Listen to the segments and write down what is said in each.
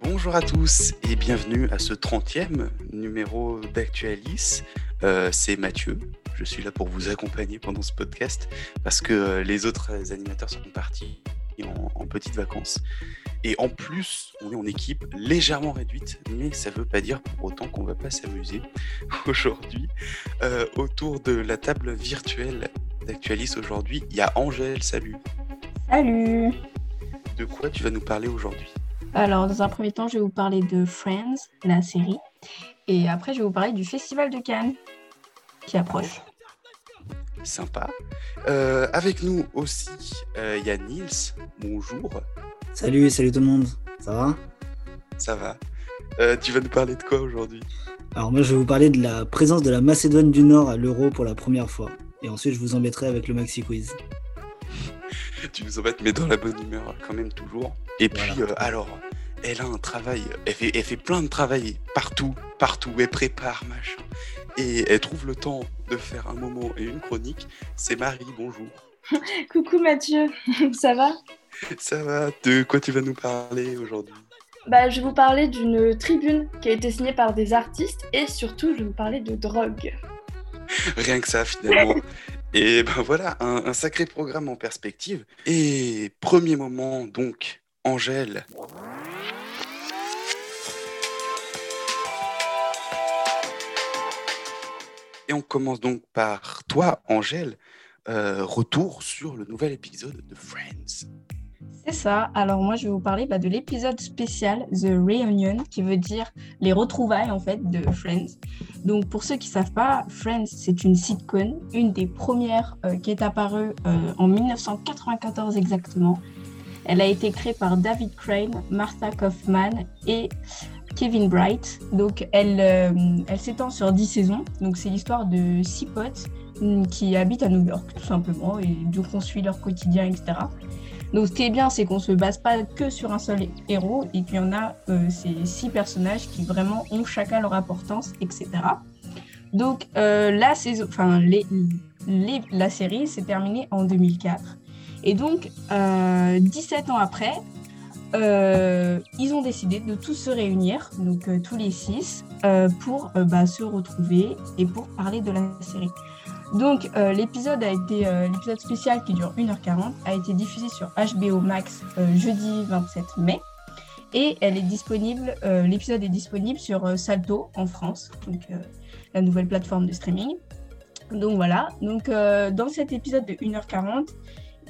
Bonjour à tous et bienvenue à ce 30e numéro d'Actualis. Euh, c'est Mathieu, je suis là pour vous accompagner pendant ce podcast parce que euh, les autres animateurs sont partis en, en petites vacances. Et en plus, on est en équipe légèrement réduite, mais ça ne veut pas dire pour autant qu'on ne va pas s'amuser aujourd'hui. Euh, autour de la table virtuelle d'Actualis aujourd'hui, il y a Angèle, salut. Salut De quoi tu vas nous parler aujourd'hui? Alors, dans un premier temps, je vais vous parler de Friends, la série. Et après, je vais vous parler du Festival de Cannes qui approche. Sympa. Euh, avec nous aussi, euh, il y a Nils. Bonjour. Salut, salut tout le monde. Ça va? Ça va. Euh, tu vas nous parler de quoi aujourd'hui? Alors moi je vais vous parler de la présence de la Macédoine du Nord à l'Euro pour la première fois. Et ensuite je vous embêterai avec le Maxi Quiz. Tu nous embêtes, mais dans la bonne humeur quand même toujours. Et puis euh, alors, elle a un travail, elle fait, elle fait plein de travail partout, partout, elle prépare, machin. Et elle trouve le temps de faire un moment et une chronique. C'est Marie, bonjour. Coucou Mathieu, ça va? Ça va De quoi tu vas nous parler aujourd'hui bah, Je vais vous parler d'une tribune qui a été signée par des artistes et surtout je vais vous parler de drogue. Rien que ça finalement. Et ben voilà, un, un sacré programme en perspective. Et premier moment donc, Angèle. Et on commence donc par toi, Angèle. Euh, retour sur le nouvel épisode de Friends. C'est ça. Alors moi, je vais vous parler bah, de l'épisode spécial The Reunion, qui veut dire les retrouvailles en fait de Friends. Donc pour ceux qui savent pas, Friends c'est une sitcom, une des premières euh, qui est apparue euh, en 1994 exactement. Elle a été créée par David Crane, Martha Kaufman et Kevin Bright. Donc elle, euh, elle s'étend sur 10 saisons. Donc c'est l'histoire de six potes mm, qui habitent à New York tout simplement et donc on suit leur quotidien, etc. Donc, ce qui est bien, c'est qu'on se base pas que sur un seul héros et qu'il y en a euh, ces six personnages qui vraiment ont chacun leur importance, etc. Donc, euh, la, saison, enfin, la série s'est terminée en 2004. Et donc, euh, 17 ans après, euh, ils ont décidé de tous se réunir, donc euh, tous les six, euh, pour euh, bah, se retrouver et pour parler de la série. Donc euh, l'épisode a été euh, l'épisode spécial qui dure 1h40 a été diffusé sur HBO Max euh, jeudi 27 mai et elle est disponible l'épisode est disponible sur Salto en France donc la nouvelle plateforme de streaming. Donc voilà, donc dans cet épisode de 1h40,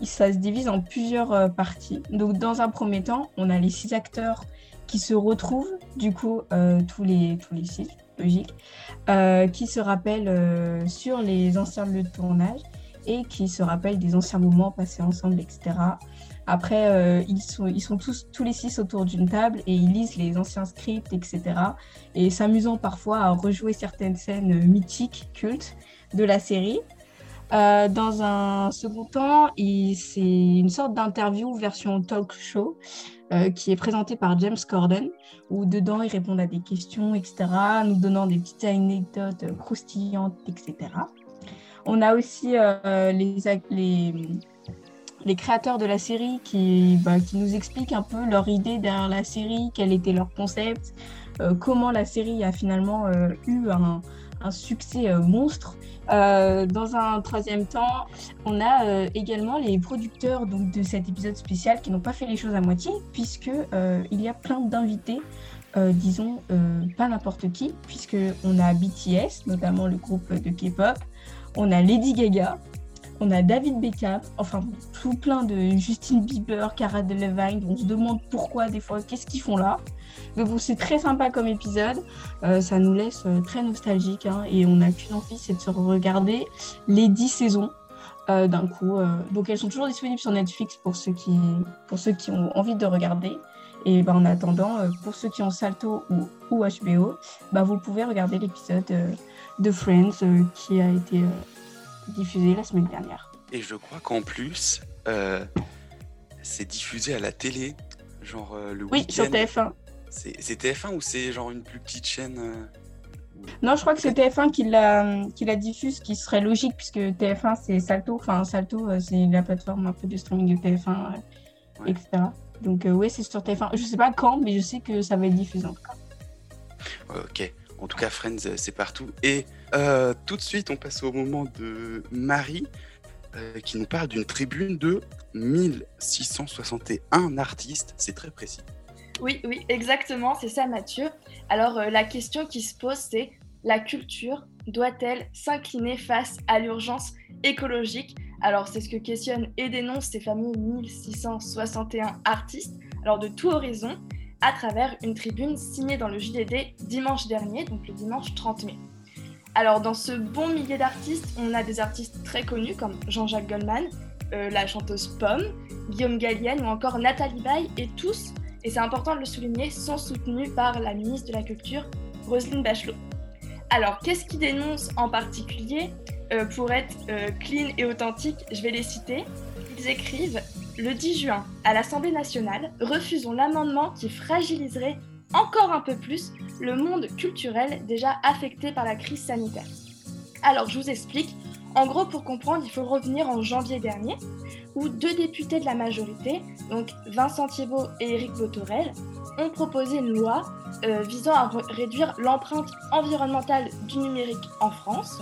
il- ça se divise en plusieurs parties. Donc dans un premier temps, on a les six acteurs qui se retrouvent du coup tous les tous les six logique euh, qui se rappellent euh, sur les anciens lieux de tournage et qui se rappellent des anciens moments passés ensemble, etc. Après, euh, ils, sont, ils sont tous, tous les six autour d'une table et ils lisent les anciens scripts, etc. Et s'amusant parfois à rejouer certaines scènes mythiques, cultes de la série. Euh, dans un second temps, c'est une sorte d'interview version talk show euh, qui est présentée par James Corden où dedans ils répondent à des questions, etc., nous donnant des petites anecdotes croustillantes, etc. On a aussi euh, les, créateurs de la série qui, bah, qui nous expliquent un peu leur idée derrière la série, quel était leur concept, comment la série a finalement eu un, un succès euh, monstre. Euh, dans un troisième temps, on a euh, également les producteurs de cet épisode spécial qui n'ont pas fait les choses à moitié, puisque il y a plein d'invités, disons pas n'importe qui, puisque on a BTS, notamment le groupe de K-pop, on a Lady Gaga, on a David Beckham, enfin tout plein de Justin Bieber, Cara Delevingne. On se demande pourquoi des fois, qu'est-ce qu'ils font là. Mais bon, c'est très sympa comme épisode. Euh, ça nous laisse euh, très nostalgique hein, et on n'a qu'une envie, c'est de se regarder les 10 saisons euh, d'un coup. donc elles sont toujours disponibles sur Netflix pour ceux qui, ont envie de regarder. Et ben, en attendant, pour ceux qui ont Salto ou, HBO, bah, vous pouvez regarder l'épisode de Friends qui a été diffusé la semaine dernière. Et je crois qu'en plus, euh, c'est diffusé à la télé, genre euh, le Oui, sur week-end. TF1. C'est c'est TF1 ou c'est genre une plus petite chaîne euh, Non, je crois que c'est TF1 qui la, qui la diffuse, qui serait logique, puisque TF1, c'est Salto. Enfin, Salto, c'est la plateforme un peu de streaming de TF1, euh, Ouais. etc. Donc, oui, c'est sur TF1. Je sais pas quand, mais je sais que ça va être diffusé en tout cas. Ok. En tout cas, Friends, euh, c'est partout. Et euh, tout de suite, on passe au moment de Marie, euh, qui nous parle d'une tribune de 1661 artistes. C'est très précis. Oui, oui, exactement, c'est ça Mathieu. Alors la question qui se pose, c'est la culture doit-elle s'incliner face à l'urgence écologique? Alors c'est ce que questionnent et dénoncent ces fameux 1661 artistes, alors de tout horizon, à travers une tribune signée dans le JDD dimanche dernier, donc le dimanche 30 mai. Alors dans ce bon millier d'artistes, on a des artistes très connus comme Jean-Jacques Goldman, euh, la chanteuse Pomme, Guillaume Gallienne ou encore Nathalie Baye, et tous et c'est important de le souligner, sont soutenus par la ministre de la Culture, Roselyne Bachelot. Alors, qu'est-ce qu'ils dénoncent en particulier? Euh, Pour être euh, clean et authentique, je vais les citer. Ils écrivent Le 10 juin, à l'Assemblée nationale, refusons l'amendement qui fragiliserait encore un peu plus le monde culturel déjà affecté par la crise sanitaire. Alors, je vous explique. En gros, pour comprendre, il faut revenir en janvier dernier, où deux députés de la majorité, donc Vincent Thiebaud et Éric Botorel, ont proposé une loi euh, visant à re- réduire l'empreinte environnementale du numérique en France.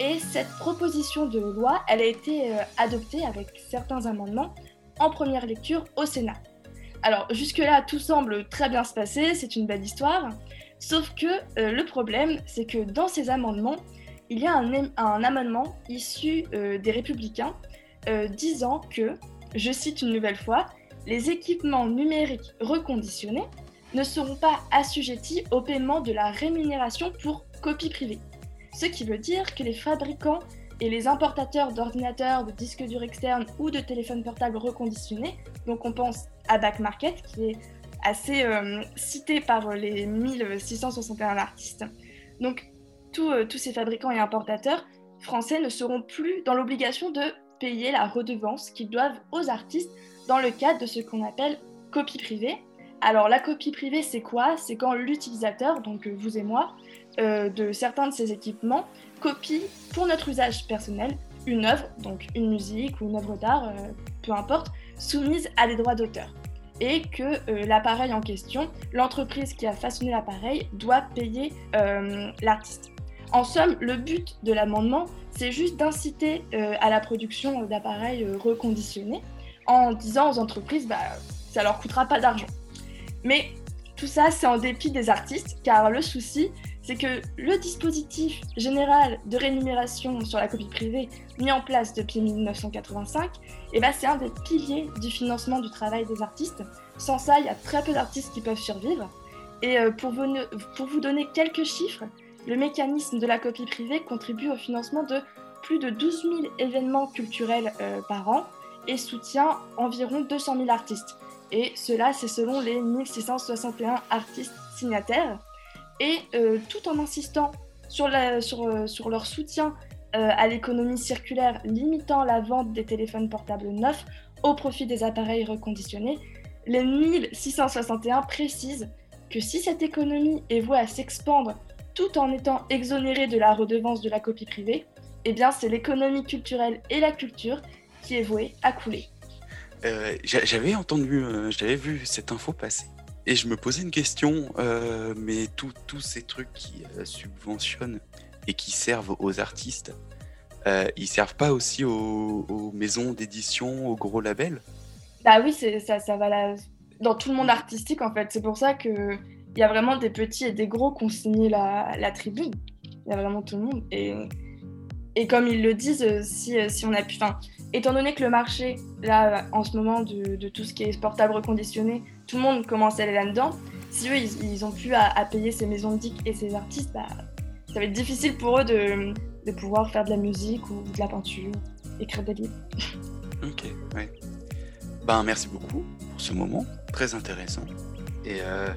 Et cette proposition de loi, elle a été euh, adoptée avec certains amendements en première lecture au Sénat. Alors jusque-là, tout semble très bien se passer, c'est une belle histoire. Sauf que euh, le problème, c'est que dans ces amendements, il y a un, am- un amendement issu euh, des républicains euh, disant que, je cite une nouvelle fois, les équipements numériques reconditionnés ne seront pas assujettis au paiement de la rémunération pour copie privée. Ce qui veut dire que les fabricants et les importateurs d'ordinateurs, de disques durs externes ou de téléphones portables reconditionnés, donc on pense à Back Market qui est assez euh, cité par les 1661 artistes. Donc euh, tous ces fabricants et importateurs français ne seront plus dans l'obligation de payer la redevance qu'ils doivent aux artistes dans le cadre de ce qu'on appelle copie privée. Alors la copie privée, c'est quoi? C'est quand l'utilisateur, donc euh, vous et moi, de certains de ces équipements, copie pour notre usage personnel une œuvre, donc une musique ou une œuvre d'art, euh, peu importe, soumise à des droits d'auteur. Et que euh, l'appareil en question, l'entreprise qui a façonné l'appareil, doit payer euh, l'artiste. En somme, le but de l'amendement, c'est juste d'inciter à la production d'appareils reconditionnés en disant aux entreprises, bah, ça leur coûtera pas d'argent. Mais tout ça, c'est en dépit des artistes, car le souci, c'est que le dispositif général de rémunération sur la copie privée mis en place depuis 1985, eh ben, c'est un des piliers du financement du travail des artistes. Sans ça, il y a très peu d'artistes qui peuvent survivre. Et euh, pour, vous, donner quelques chiffres, le mécanisme de la copie privée contribue au financement de plus de 12 000 événements culturels euh, par an et soutient environ 200 000 artistes. Et cela, c'est selon les 1661 artistes signataires. Et euh, tout en insistant sur, euh, leur soutien euh, à l'économie circulaire, limitant la vente des téléphones portables neufs au profit des appareils reconditionnés, les 1661 précisent que si cette économie est vouée à s'expandre tout en étant exonérée de la redevance de la copie privée, eh bien c'est l'économie culturelle et la culture qui est vouée à couler. J'a- j'avais entendu, j'avais vu cette info passer. Et je me posais une question, euh, mais tous ces trucs qui euh, subventionnent et qui servent aux artistes, euh, ils servent pas aussi aux, maisons d'édition, aux gros labels? Bah oui, ça, ça va dans tout le monde artistique en fait. C'est pour ça que il y a vraiment des petits et des gros qui ont signé la, la tribune. Il y a vraiment tout le monde. Et, et comme ils le disent, euh, si, si on a pu. Étant donné que le marché, là, en ce moment, de, tout ce qui est portable reconditionné, tout le monde commence à aller là-dedans. Si eux, ils, ils ont pu à, payer ces maisons de et ces artistes, bah, ça va être difficile pour eux de, pouvoir faire de la musique ou de la peinture, écrire des livres. Ok, ouais. Ben, merci beaucoup pour ce moment, très intéressant. Et, euh,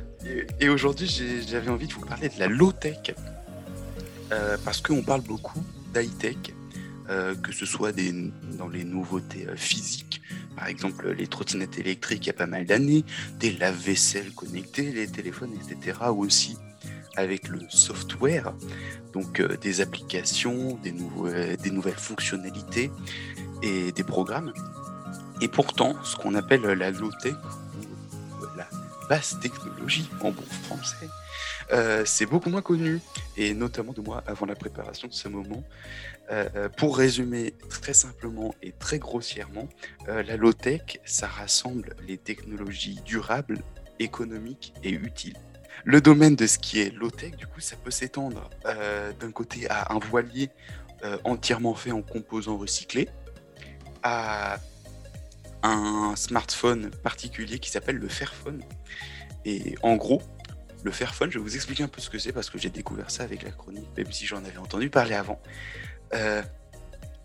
aujourd'hui, j'avais envie de vous parler de la low-tech, euh, parce qu'on parle beaucoup d'high-tech, euh, que ce soit dans les nouveautés euh, physiques, par exemple les trottinettes électriques il y a pas mal d'années, des lave-vaisselle connectés, les téléphones, etc. Ou aussi avec le software, donc euh, des applications, des, des nouvelles fonctionnalités et des programmes. Et pourtant, ce qu'on appelle la low-tech, la basse technologie en bon français, c'est beaucoup moins connu, et notamment de moi avant la préparation de ce moment. Euh, euh, pour résumer très simplement et très grossièrement, la low-tech, ça rassemble les technologies durables, économiques et utiles. Le domaine de ce qui est low-tech, du coup, ça peut s'étendre d'un côté à un voilier entièrement fait en composants recyclés, à un smartphone particulier qui s'appelle le Fairphone. Et en gros, le Fairphone, je vais vous expliquer un peu ce que c'est parce que j'ai découvert ça avec la chronique, même si j'en avais entendu parler avant. Euh,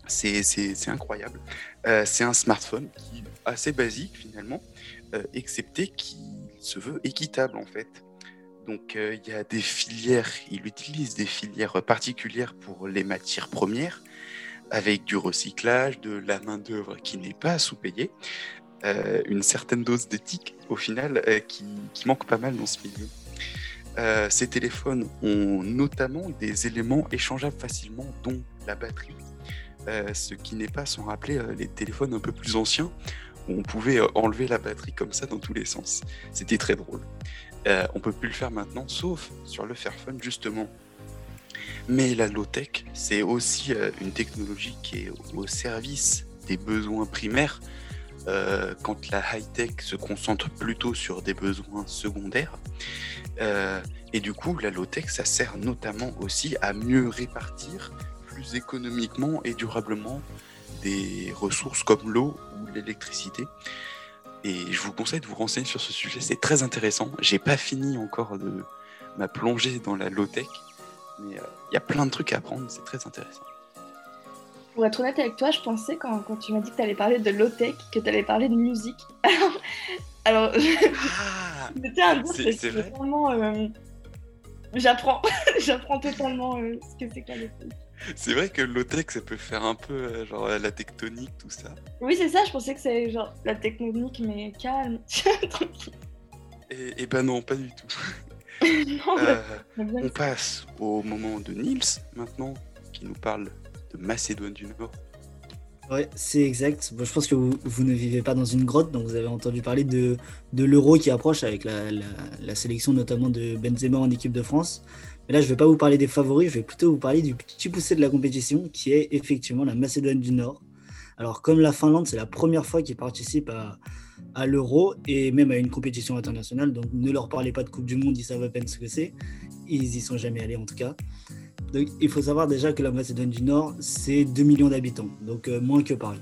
c'est incroyable. Euh, c'est un smartphone qui est assez basique finalement, euh, excepté qu'il se veut équitable en fait. Donc il y a des filières, il utilise des filières particulières pour les matières premières, avec du recyclage, de la main-d'œuvre qui n'est pas sous-payée, une certaine dose d'éthique au final qui, qui manque pas mal dans ce milieu. Euh, ces téléphones ont notamment des éléments échangeables facilement, dont la batterie, euh, ce qui n'est pas sans rappeler euh, les téléphones un peu plus anciens, où on pouvait enlever la batterie comme ça dans tous les sens. C'était très drôle. on peut plus le faire maintenant, sauf sur le Fairphone justement. Mais la low-tech, c'est aussi une technologie qui est au service des besoins primaires, quand la high-tech se concentre plutôt sur des besoins secondaires. Euh, et du coup, la low-tech, ça sert notamment aussi à mieux répartir plus économiquement et durablement des ressources comme l'eau ou l'électricité. Et je vous conseille de vous renseigner sur ce sujet, c'est très intéressant. J'ai pas fini encore de ma plongée dans la low-tech, mais euh, il y a plein de trucs à apprendre, c'est très intéressant. Pour être honnête avec toi, je pensais quand, quand tu m'as dit que tu allais parler de low-tech, que tu allais parler de musique. Alors, ah, c'est vraiment. Euh, j'apprends, j'apprends totalement euh, ce que c'est qu'un C'est vrai que low-tech, ça peut faire un peu euh, genre la tectonique, tout ça. Oui, c'est ça, je pensais que c'est genre la tectonique, mais calme, tranquille. Et, et ben non, pas du tout. on passe au moment de Nils maintenant, qui nous parle Macédoine du Nord. Ouais, c'est exact. je pense que vous, ne vivez pas dans une grotte, donc vous avez entendu parler de, de l'euro qui approche avec la, sélection notamment de Benzema en équipe de France. Mais là, je ne vais pas vous parler des favoris, je vais plutôt vous parler du petit poussé de la compétition qui est effectivement la Macédoine du Nord. Alors, comme la Finlande, c'est la première fois qu'ils participent à, à l'euro et même à une compétition internationale, donc ne leur parlez pas de Coupe du Monde, ils savent à peine ce que c'est. Ils y sont jamais allés en tout cas. Il faut savoir déjà que la Macédoine du Nord, c'est 2 millions d'habitants, donc euh, moins que Paris.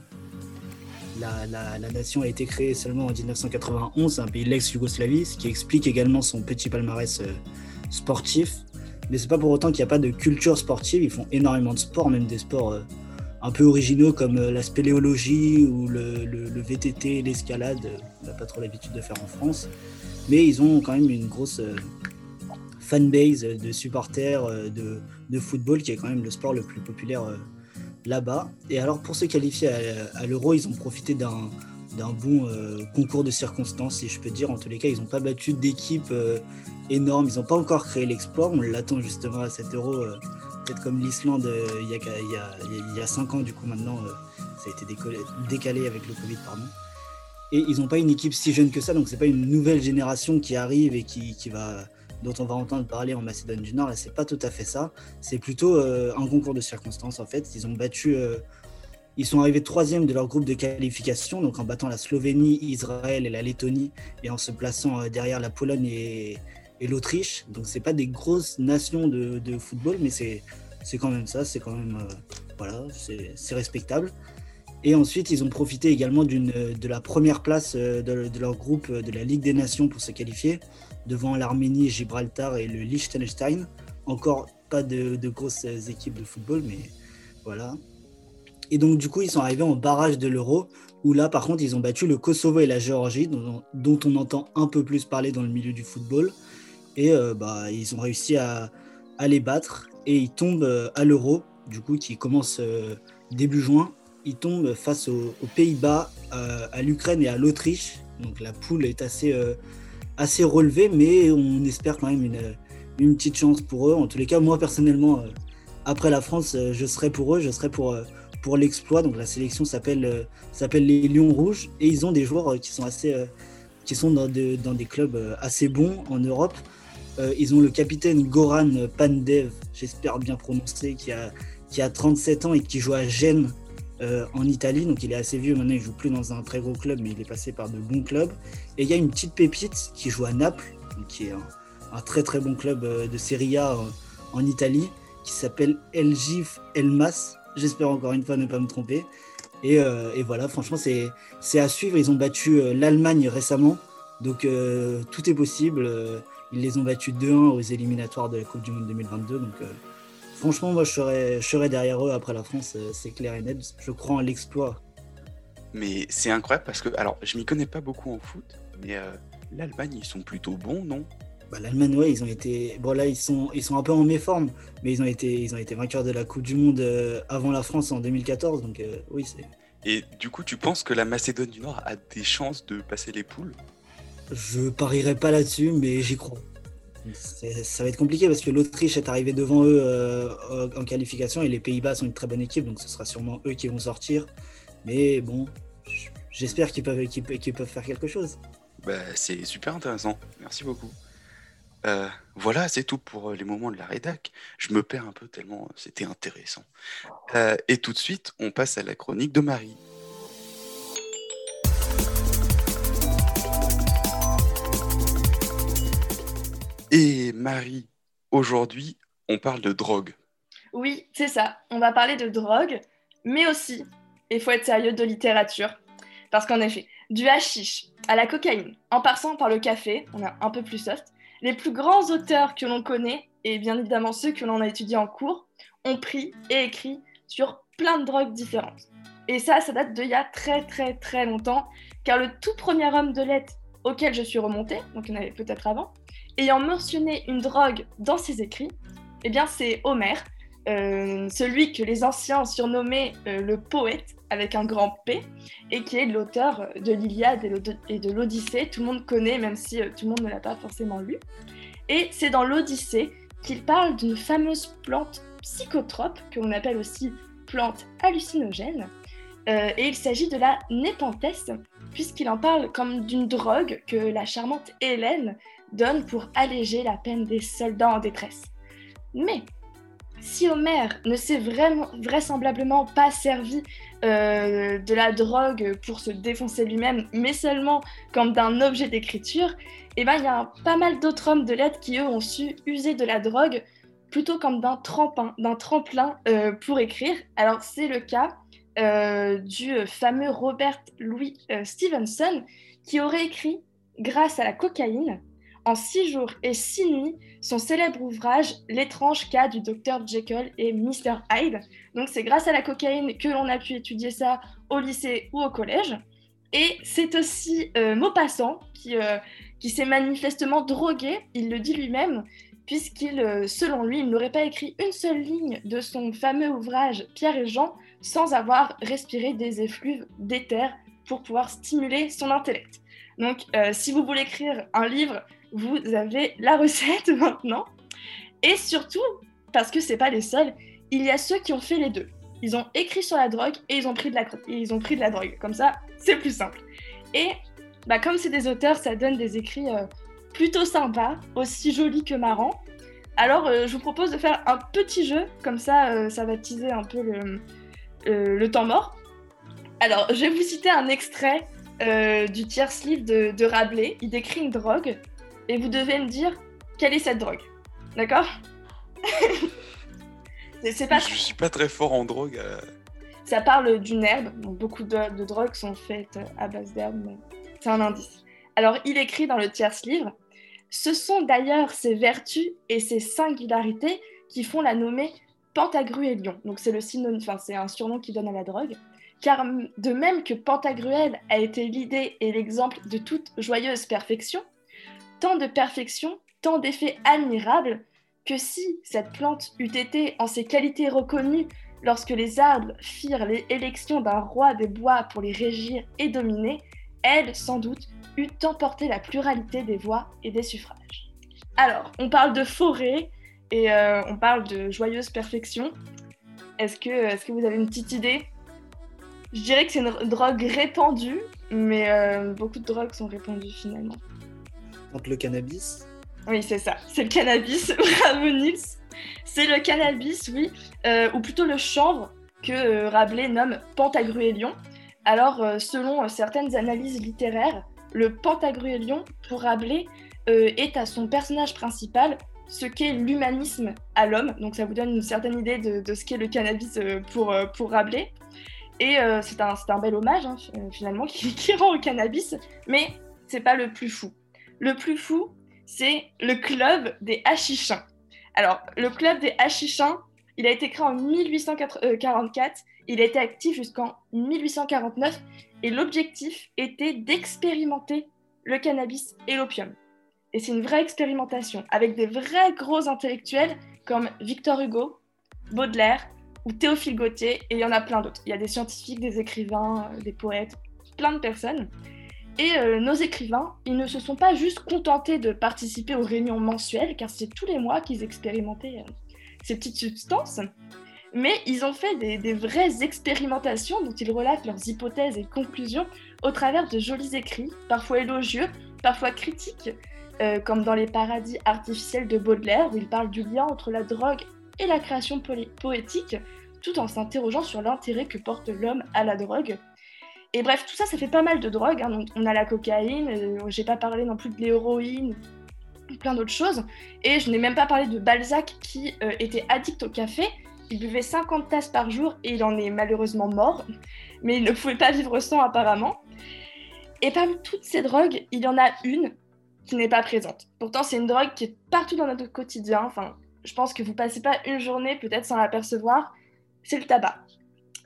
La, nation a été créée seulement en 1991, c'est un pays l'ex-Yougoslavie, ce qui explique également son petit palmarès euh, sportif. Mais c'est pas pour autant qu'il n'y a pas de culture sportive, ils font énormément de sports, même des sports euh, un peu originaux comme la spéléologie ou le, le VTT, l'escalade, on n'a pas trop l'habitude de faire en France. Mais ils ont quand même une grosse fanbase de supporters euh, de, football, qui est quand même le sport le plus populaire euh, là-bas. Et alors, pour se qualifier à, l'Euro, ils ont profité d'un d'un bon euh, concours de circonstances, si je peux dire. En tous les cas, ils n'ont pas battu d'équipe énorme. Ils n'ont pas encore créé l'exploit. On l'attend justement à cet euro, peut-être comme l'Islande il, y il, y a, cinq ans, du coup, maintenant, ça a été décalé avec le Covid, pardon. Et ils n'ont pas une équipe si jeune que ça, donc c'est pas une nouvelle génération qui arrive et qui, qui va dont on va entendre parler en Macédoine du Nord. Là, c'est pas tout à fait ça. C'est plutôt euh, un concours de circonstances. En fait, ils ont battu. Euh, ils sont arrivés troisième de leur groupe de qualification, donc en battant la Slovénie, Israël et la Lettonie, et en se plaçant euh, derrière la Pologne et, l'Autriche. Donc c'est pas des grosses nations de, football, mais c'est c'est quand même ça. C'est quand même voilà, c'est respectable. Et ensuite, ils ont profité également de la première place de, de, leur groupe de la Ligue des Nations pour se qualifier devant l'Arménie, Gibraltar et le Liechtenstein. Encore pas de, grosses équipes de football, mais voilà. Et donc, du coup, ils sont arrivés en barrage de l'Euro, où là, par contre, ils ont battu le Kosovo et la Géorgie, dont, on entend un peu plus parler dans le milieu du football. Et euh, bah, ils ont réussi à, les battre, et ils tombent euh, à l'Euro, du coup, qui commence euh, début juin. ils tombent face aux, Pays-Bas, à, l'Ukraine et à l'Autriche. Donc la poule est assez, assez relevée, mais on espère quand même une, une, petite chance pour eux. En tous les cas, moi personnellement, après la France, je serai pour eux, je serai pour, pour l'exploit. Donc la sélection s'appelle les Lions Rouges et ils ont des joueurs qui sont assez qui sont dans, dans des clubs assez bons en Europe. Euh, ils ont le capitaine Goran Pandev, j'espère bien prononcer, qui a, qui a 37 ans et qui joue à Gênes euh, en Italie. Donc il est assez vieux maintenant, il joue plus dans un très gros club, mais il est passé par de bons clubs. Et il y a une petite pépite qui joue à Naples, qui est un, très très bon club euh, de Serie A en, Italie, qui s'appelle El Gif Elmas. J'espère encore une fois ne pas me tromper. Et, voilà, franchement, c'est à suivre. Ils ont battu l'Allemagne récemment. Donc tout est possible. Ils les ont battus 2-1 aux éliminatoires de la Coupe du Monde 2022. Donc, euh, franchement, moi, je serais, je serais derrière eux après la France, euh, c'est clair et net. Je crois en l'exploit. Mais c'est incroyable parce que, alors, je m'y connais pas beaucoup en foot, mais euh, l'Allemagne, ils sont plutôt bons, non? Bah, L'Allemagne, ouais, ils ont été. Bon, là, ils sont, ils sont un peu en méforme, mais ils ont été, ils ont été vainqueurs de la Coupe du Monde avant la France en 2014. Donc, oui, c'est. Et du coup, tu penses que la Macédoine du Nord a des chances de passer les poules? Je parierai pas là-dessus, mais j'y crois. Ça va être compliqué parce que l'Autriche est arrivée devant eux euh, en qualification et les Pays-Bas sont une très bonne équipe, donc ce sera sûrement eux qui vont sortir. Mais bon, j'espère qu'ils peuvent, peuvent faire quelque chose. Bah, c'est super intéressant. Merci beaucoup. Euh, voilà, c'est tout pour euh, les moments de la rédac. Je me perds un peu tellement c'était intéressant. et tout de suite, on passe à la chronique de Marie. Et Marie, aujourd'hui, on parle de drogue. Oui, c'est ça. On va parler de drogue, mais aussi, il faut être sérieux, de littérature. Parce qu'en effet, du hashish à la cocaïne, en passant par le café, on a un peu plus soft, les plus grands auteurs que l'on connaît, et bien évidemment ceux que l'on a étudiés en cours, ont pris et écrit sur plein de drogues différentes. Et ça, ça date d'il y a très très très longtemps, car le tout premier homme de lettres auquel je suis remontée, donc il y en avait peut-être avant, ayant mentionné une drogue dans ses écrits, eh bien c'est Homère, euh, celui que les anciens surnommaient euh, le poète avec un grand P, et qui est l'auteur de l'Iliade et de l'Odyssée. Tout le monde connaît, même si euh, tout le monde ne l'a pas forcément lu. Et c'est dans l'Odyssée qu'il parle d'une fameuse plante psychotrope, que l'on appelle aussi plante hallucinogène, et il s'agit de la népenthès, puisqu'il en parle comme d'une drogue que la charmante Hélène donne pour alléger la peine des soldats en détresse. Mais si Homère ne s'est vraisemblablement pas servi euh, de la drogue pour se défoncer lui-même, mais seulement comme d'un objet d'écriture, eh ben, il y a pas mal d'autres hommes de lettres qui, eux, ont su user de la drogue plutôt comme d'un tremplin, d'un tremplin euh, pour écrire. Alors, c'est le cas euh, du fameux Robert Louis Stevenson, qui aurait écrit, grâce à la cocaïne, en six jours et six nuits son célèbre ouvrage L'étrange cas du docteur Jekyll et Mr. Hyde. Donc c'est grâce à la cocaïne que l'on a pu étudier ça au lycée ou au collège. Et c'est aussi euh, Maupassant qui, euh, qui s'est manifestement drogué, il le dit lui-même, puisqu'il, euh, selon lui, il n'aurait pas écrit une seule ligne de son fameux ouvrage Pierre et Jean sans avoir respiré des effluves d'éther pour pouvoir stimuler son intellect. Donc, si vous voulez écrire un livre vous avez la recette maintenant. Et surtout, parce que c'est pas les seuls, il y a ceux qui ont fait les deux. Ils ont écrit sur la drogue et ils ont pris de la, ils ont pris de la drogue. Comme ça, c'est plus simple. Et bah, comme c'est des auteurs, ça donne des écrits euh, plutôt sympas, aussi jolis que marrants. Alors, euh, je vous propose de faire un petit jeu, comme ça, euh, ça va teaser un peu le, le, temps mort. Alors, je vais vous citer un extrait du tiers livre de, de Rabelais. Il décrit une drogue et vous devez me dire quelle est cette drogue. D'accord? C'est pas... Je suis pas très fort en drogue. Euh. Ça parle d'une herbe. beaucoup de, drogues sont faites à base d'herbe, c'est un indice. Alors, il écrit dans le tierce livre Ce sont d'ailleurs ces vertus et ces singularités qui font la nommer Pantagruélion. Donc, c'est le synonyme, enfin, c'est un surnom qu'il donne à la drogue. Car de même que Pantagruel a été l'idée et l'exemple de toute joyeuse perfection, tant de perfection, tant d'effets admirables, que si cette plante eût été en ses qualités reconnues lorsque les arbres firent l'élection d'un roi des bois pour les régir et dominer, elle, sans doute, eût emporté la pluralité des voix et des suffrages. Alors, on parle de forêt et euh, on parle de joyeuse perfection. Est-ce que, est que vous avez une petite idée? Je dirais que c'est une drogue répandue, mais euh, beaucoup de drogues sont répandues finalement. Le cannabis Oui, c'est ça. C'est le cannabis. Bravo Nils. C'est le cannabis, oui, euh, ou plutôt le chanvre que Rabelais nomme pentagruélion. Alors, selon certaines analyses littéraires, le pentagruélion, pour Rabelais, euh, est à son personnage principal ce qu'est l'humanisme à l'homme. Donc ça vous donne une certaine idée de, ce qu'est le cannabis euh, pour, euh, pour Rabelais. Et c'est un, un, bel hommage, hein, finalement, qui, qui, rend au cannabis. Mais c'est pas le plus fou. Le plus fou, c'est le club des hachichins. Alors, le club des hachichins, il a été créé en 1844. Il a été actif jusqu'en 1849 et l'objectif était d'expérimenter le cannabis et l'opium. Et c'est une vraie expérimentation avec des vrais gros intellectuels comme Victor Hugo, Baudelaire ou Théophile Gautier, et il y en a plein d'autres. Il y a des scientifiques, des écrivains, euh, des poètes, plein de personnes. Et euh, nos écrivains, ils ne se sont pas juste contentés de participer aux réunions mensuelles, car c'est tous les mois qu'ils expérimentaient euh, ces petites substances, mais ils ont fait des, vraies expérimentations dont ils relatent leurs hypothèses et conclusions au travers de jolis écrits, parfois élogieux, parfois critiques, euh, comme dans Les paradis artificiels de Baudelaire, où il parle du lien entre la drogue et la création poétique, tout en s'interrogeant sur l'intérêt que porte l'homme à la drogue. Et bref, tout ça, ça fait pas mal de drogues. Hein. on a la cocaïne, euh, j'ai pas parlé non plus de l'héroïne, plein d'autres choses. Et je n'ai même pas parlé de Balzac qui euh, était addict au café il buvait 50 tasses par jour et il en est malheureusement mort, mais il ne pouvait pas vivre sans apparemment. Et parmi toutes ces drogues, il y en a une qui n'est pas présente. Pourtant, c'est une drogue qui est partout dans notre quotidien. Enfin, je pense que vous passez pas une journée peut-être sans l'apercevoir. C'est le tabac.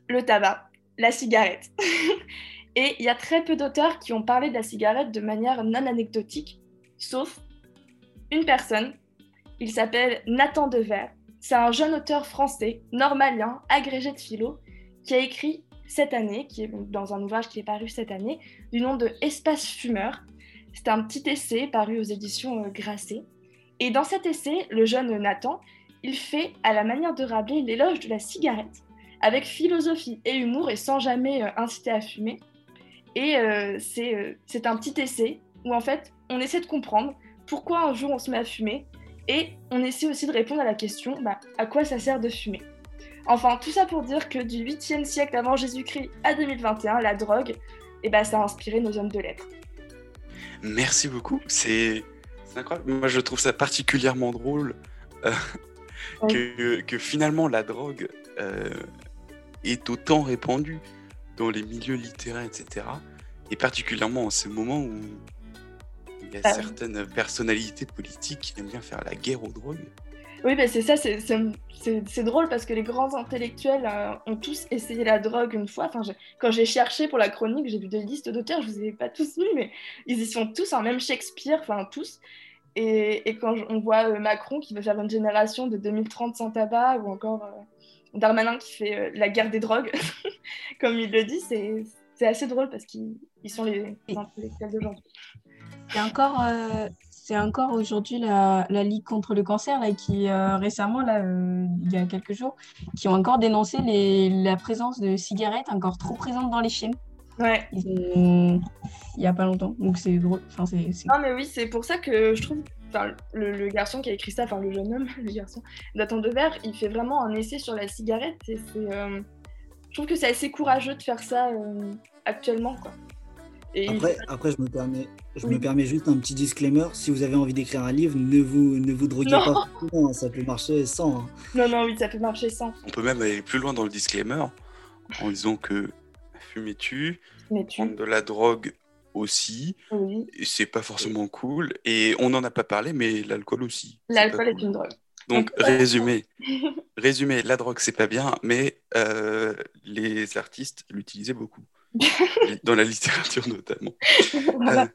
Le tabac, la cigarette. et il y a très peu d'auteurs qui ont parlé de la cigarette de manière non anecdotique, sauf une personne. Il s'appelle Nathan Dever c'est un jeune auteur français, normalien, agrégé de philo, qui a écrit cette année, qui est dans un ouvrage qui est paru cette année, du nom de Espace fumeur. C'est un petit essai paru aux éditions euh, Grasset. Et dans cet essai, le jeune Nathan, il fait, à la manière de Rabelais, l'éloge de la cigarette, avec philosophie et humour et sans jamais euh, inciter à fumer. Et euh, c'est un petit essai où en fait, on essaie de comprendre pourquoi un jour on se met à fumer et on essaie aussi de répondre à la question bah, à quoi ça sert de fumer Enfin, tout ça pour dire que du 8e siècle avant Jésus-Christ à 2021, la drogue, eh ben, ça a inspiré nos hommes de lettres. Merci beaucoup, c'est incroyable. Moi, je trouve ça particulièrement drôle euh, que, finalement la drogue euh, est autant répandue dans les milieux littéraires, etc. Et particulièrement en ce moment où il y a bah certaines personnalités politiques qui aiment bien faire la guerre aux drogues. Oui, bah c'est ça, c'est drôle parce que les grands intellectuels euh, ont tous essayé la drogue une fois. Enfin, quand j'ai cherché pour la chronique, j'ai vu des listes d'auteurs, je ne vous ai pas tous mis, mais ils y sont tous, hein, même Shakespeare, enfin tous. Et, et quand on voit euh, Macron qui veut faire une génération de 2030 sans tabac, ou encore euh, Darmanin qui fait la guerre des drogues, comme il le dit, c'est assez drôle parce qu'ils sont les intellectuels d'aujourd'hui. C'est encore, euh, c'est encore aujourd'hui la, la, Ligue contre le cancer là, qui euh, récemment, là, euh, il y a quelques jours, qui ont encore dénoncé les, la présence de cigarettes encore trop présente dans les films. Ouais. Il n'y a pas longtemps. Donc c'est drôle. Enfin, c'est, Non, mais oui, c'est pour ça que je trouve. Enfin, le, le, garçon qui a écrit ça, enfin le jeune homme, le garçon, Nathan Devers, il fait vraiment un essai sur la cigarette. Et c'est, je trouve que c'est assez courageux de faire ça actuellement. Quoi après, après, je, me permets, je me permets juste un petit disclaimer. Si vous avez envie d'écrire un livre, ne vous, ne vous droguez pas. Hein, ça peut marcher sans. Hein. Non, non, oui, ça peut marcher sans. On peut même aller plus loin dans le disclaimer en disant que fumer tu, prendre de la drogue aussi, oui. c'est pas forcément cool. Et on n'en a pas parlé, mais l'alcool aussi. L'alcool est, une drogue. Donc, résumé, résumé, la drogue, c'est pas bien, mais euh, les artistes l'utilisaient beaucoup. dans la littérature notamment. Euh,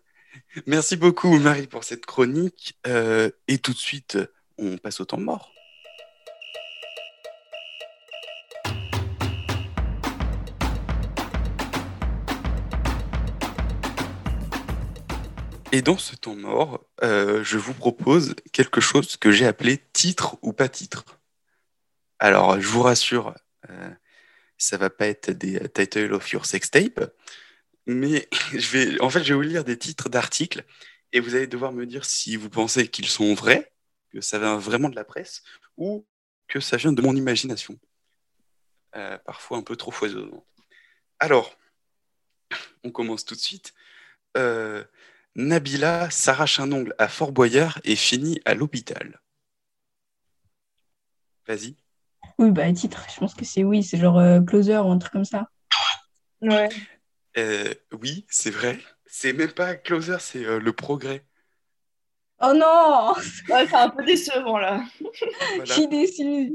merci beaucoup Marie pour cette chronique euh, et tout de suite on passe au temps mort. Et dans ce temps mort, euh, je vous propose quelque chose que j'ai appelé titre ou pas titre. Alors, je vous rassure, euh, ça va pas être des titles of your sex tape, mais je vais, en fait, je vais vous lire des titres d'articles et vous allez devoir me dire si vous pensez qu'ils sont vrais, que ça vient vraiment de la presse, ou que ça vient de mon imagination. Euh, parfois un peu trop foisonnant. Alors, on commence tout de suite. Euh, Nabila s'arrache un ongle à Fort Boyard et finit à l'hôpital. Vas-y. Oui, bah, titre, je pense que c'est oui, c'est genre euh, Closer ou un truc comme ça. Ouais. Euh, oui, c'est vrai. C'est même pas Closer, c'est euh, le progrès. Oh non Ouais, c'est un peu décevant là. Je Voilà. suis déçue.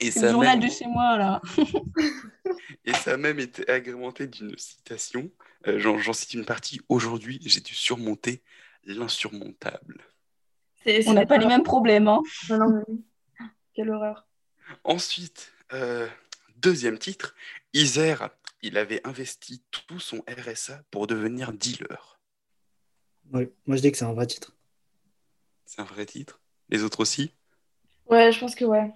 Et C'est ça, le journal même, de chez moi, là. et ça a même été agrémenté d'une citation. Euh, J'en cite une partie. Aujourd'hui, j'ai dû surmonter l'insurmontable. On n'a pas les mêmes problèmes, hein. Non, non, mais oui. Quelle horreur. Ensuite, euh, deuxième titre, Isère, il avait investi tout son RSA pour devenir dealer. Ouais, moi je dis que c'est un vrai titre. C'est un vrai titre. Les autres aussi? Ouais, je pense que ouais.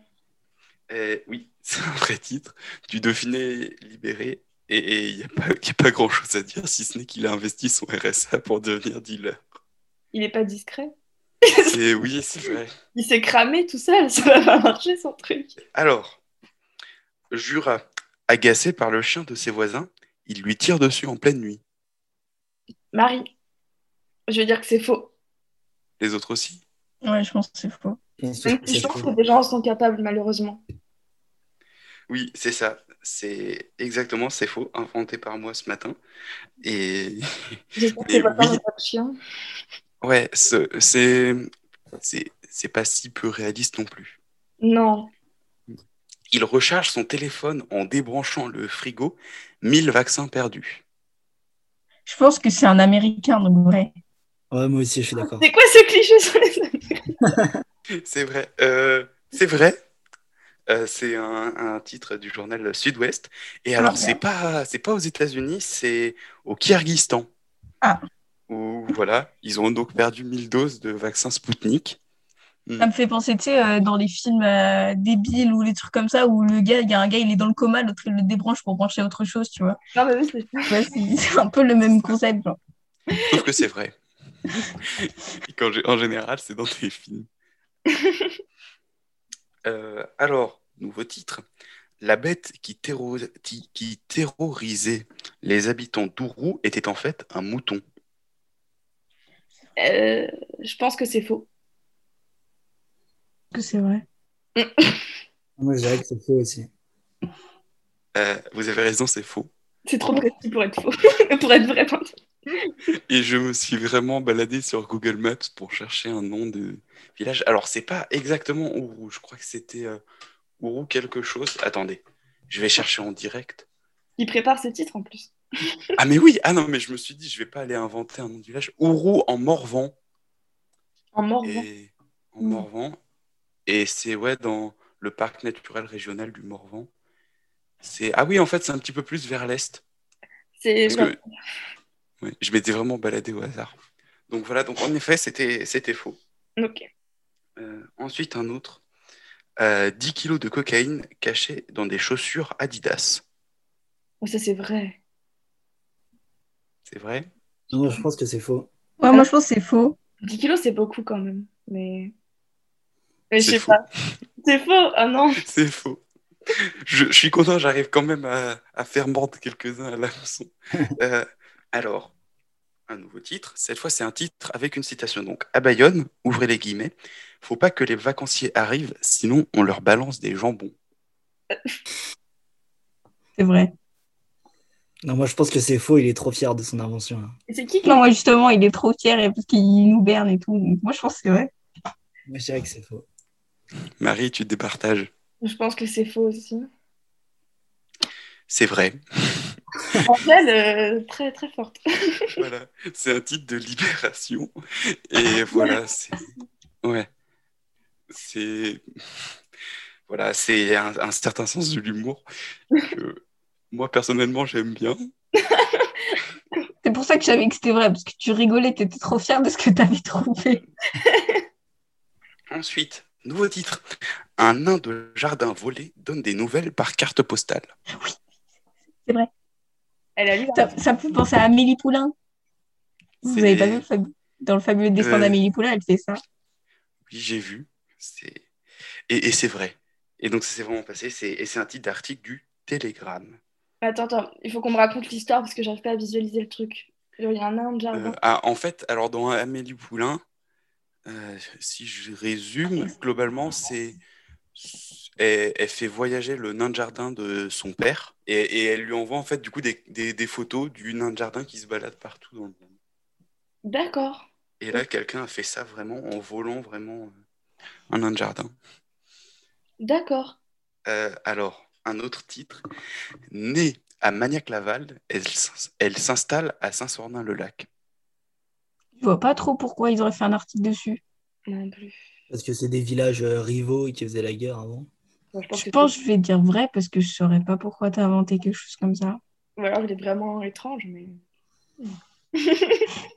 Eh Oui, c'est un vrai titre. Du Dauphiné libéré. Et il n'y a a pas grand-chose à dire, si ce n'est qu'il a investi son RSA pour devenir dealer. Il est pas discret. Oui, c'est vrai. Il s'est cramé tout seul. Ça va pas marcher son truc. Alors, Jura, agacé par le chien de ses voisins, il lui tire dessus en pleine nuit. Marie, je veux dire que c'est faux. Les autres aussi? Ouais, je pense que c'est faux. Je pense que des gens en sont capables, malheureusement. Oui, c'est ça. C'est exactement, c'est faux, inventé par moi ce matin. Et J'espère que pas oui. chien. ouais, ce- c'est c'est c'est pas si peu réaliste non plus. Non. Il recharge son téléphone en débranchant le frigo. 1000 vaccins perdus. Je pense que c'est un Américain, donc vrai. Ouais, moi aussi, je suis d'accord. C'est quoi ce cliché sur les C'est vrai. Euh, c'est vrai. Euh, c'est un, un titre du journal Sud-Ouest. Et alors, Ah, c'est pas, c'est pas aux États-Unis, c'est au Kyrgyzstan. Ah. Où, voilà, ils ont donc perdu 1000 doses de vaccin Spoutnik. Ça me fait penser, tu sais, euh, dans les films euh, débiles ou les trucs comme ça, où le gars, il y a un gars, il est dans le coma, l'autre, il le débranche pour brancher autre chose, tu vois. Non, mais oui, c'est Ouais, c'est c'est un peu le même concept, genre. Sauf que c'est vrai. En général, c'est dans des films. Euh, alors, nouveau titre. La bête qui, terro- qui- qui terrorisait les habitants d'Ourou était en fait un mouton. Euh, je pense que c'est faux. Que c'est vrai. Moi, je dirais que c'est faux aussi. Euh, vous avez raison, c'est faux. C'est trop précis pour être faux. pour être vrai, pardon. Et je me suis vraiment baladé sur Google Maps pour chercher un nom de village. Alors, c'est pas exactement Ourou. Je crois que c'était euh, Ourou quelque chose. Attendez, je vais chercher en direct. Il prépare ses titres en plus. Ah, mais oui! Ah non, mais je me suis dit, je vais pas aller inventer un nom de village. Ourou en Morvan. En mort. Et... En Mm. Morvan. Et c'est, ouais, dans le parc naturel régional du Morvan. C'est... Ah oui, en fait, c'est un petit peu plus vers l'est. C'est Parce que ouais, je m'étais vraiment baladé au hasard. Donc voilà, donc en effet, c'était, c'était faux. Ok. Euh, ensuite, un autre. Euh, 10 kilos de cocaïne cachés dans des chaussures Adidas. Oh, ça, c'est vrai. C'est vrai? Non, je pense que c'est faux. Ouais, moi, je pense que c'est faux. 10 kilos, c'est beaucoup quand même. Mais. Mais je sais faux. pas. C'est faux. Ah non. C'est faux. Je, je suis content, j'arrive quand même à, à faire mordre quelques-uns à l'hameçon. Euh, alors, un nouveau titre. Cette fois, c'est un titre avec une citation. Donc, à Bayonne, ouvrez les guillemets, faut pas que les vacanciers arrivent, sinon on leur balance des jambons. C'est vrai. Non, moi, je pense que c'est faux. Il est trop fier de son invention. Et c'est qui qui Non, moi, justement, il est trop fier et parce qu'il nous berne et tout. Donc, moi, je pense que c'est vrai. Moi, je dirais que c'est faux. Marie, tu te départages. Je pense que c'est faux aussi. C'est vrai. Angèle, euh, très très forte. Voilà, c'est un titre de libération. Et voilà, c'est. Ouais. C'est. Voilà, c'est un, un certain sens de l'humour que moi, personnellement, j'aime bien. C'est pour ça que je savais que c'était vrai, parce que tu rigolais, tu étais trop fière de ce que tu avais trouvé. Ensuite, nouveau titre. Un nain de jardin volé donne des nouvelles par carte postale. Oui, c'est vrai. Elle a lu Ça, fait penser à Amélie Poulain. Vous C'est- avez pas vu dans le fabuleux destin Euh, d'Amélie Poulain, elle fait ça. Oui, j'ai vu. Et, et c'est vrai. Et donc, ça s'est vraiment passé. C'est... Et c'est un titre d'article du Télégramme. Attends, attends, il faut qu'on me raconte l'histoire parce que j'arrive pas à visualiser le truc. Il y a un nain de jardin. Euh, ah, en fait, alors dans Amélie Poulain, euh, si je résume, globalement, c'est elle, elle fait voyager le nain de jardin de son père et, et elle lui envoie en fait du coup des, des- des photos du nain de jardin qui se balade partout dans le monde. D'accord. Et là, quelqu'un a fait ça vraiment en volant vraiment euh, un jardin. D'accord. Euh, alors, un autre titre. Née à Magnac-Laval, elle, s'ins- elle s'installe à Saint-Sornin-le-Lac. Je vois pas trop pourquoi ils auraient fait un article dessus. Non plus. Parce que c'est des villages euh, rivaux et qui faisaient la guerre avant. Je pense Je que pense que je vais dire vrai parce que je saurais pas pourquoi t'as inventé quelque chose comme ça. Ou alors il est vraiment étrange, mais.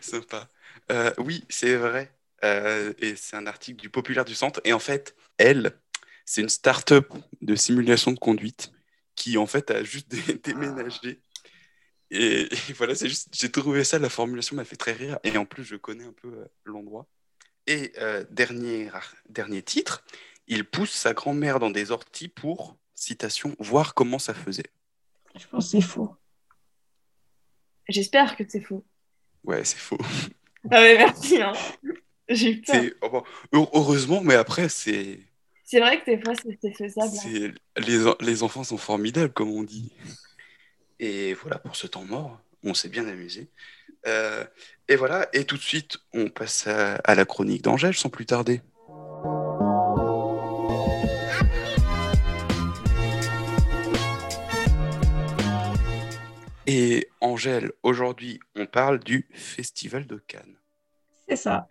Sympa. Euh, oui, c'est vrai. Euh, et c'est un article du Populaire du Centre. Et en fait, elle, c'est une start-up de simulation de conduite qui, en fait, a juste dé- déménagé. Et, et voilà, c'est juste, j'ai trouvé ça, la formulation m'a fait très rire. Et en plus, je connais un peu euh, l'endroit. Et euh, dernier, dernier titre, il pousse sa grand-mère dans des orties pour, citation, voir comment ça faisait. Je pense que c'est faux. J'espère que c'est faux. Ouais, c'est faux. Ah ouais, merci. Hein. J'ai eu peur. Oh, bon, heureusement, mais après, c'est. C'est vrai que des fois c'est faisable. hein. Les, en- les enfants sont formidables, comme on dit. Et voilà, pour ce temps mort, on s'est bien amusé. Euh, et voilà, et tout de suite, on passe à, à la chronique d'Angèle sans plus tarder. Et Angèle, aujourd'hui, on parle du Festival de Cannes. Ça.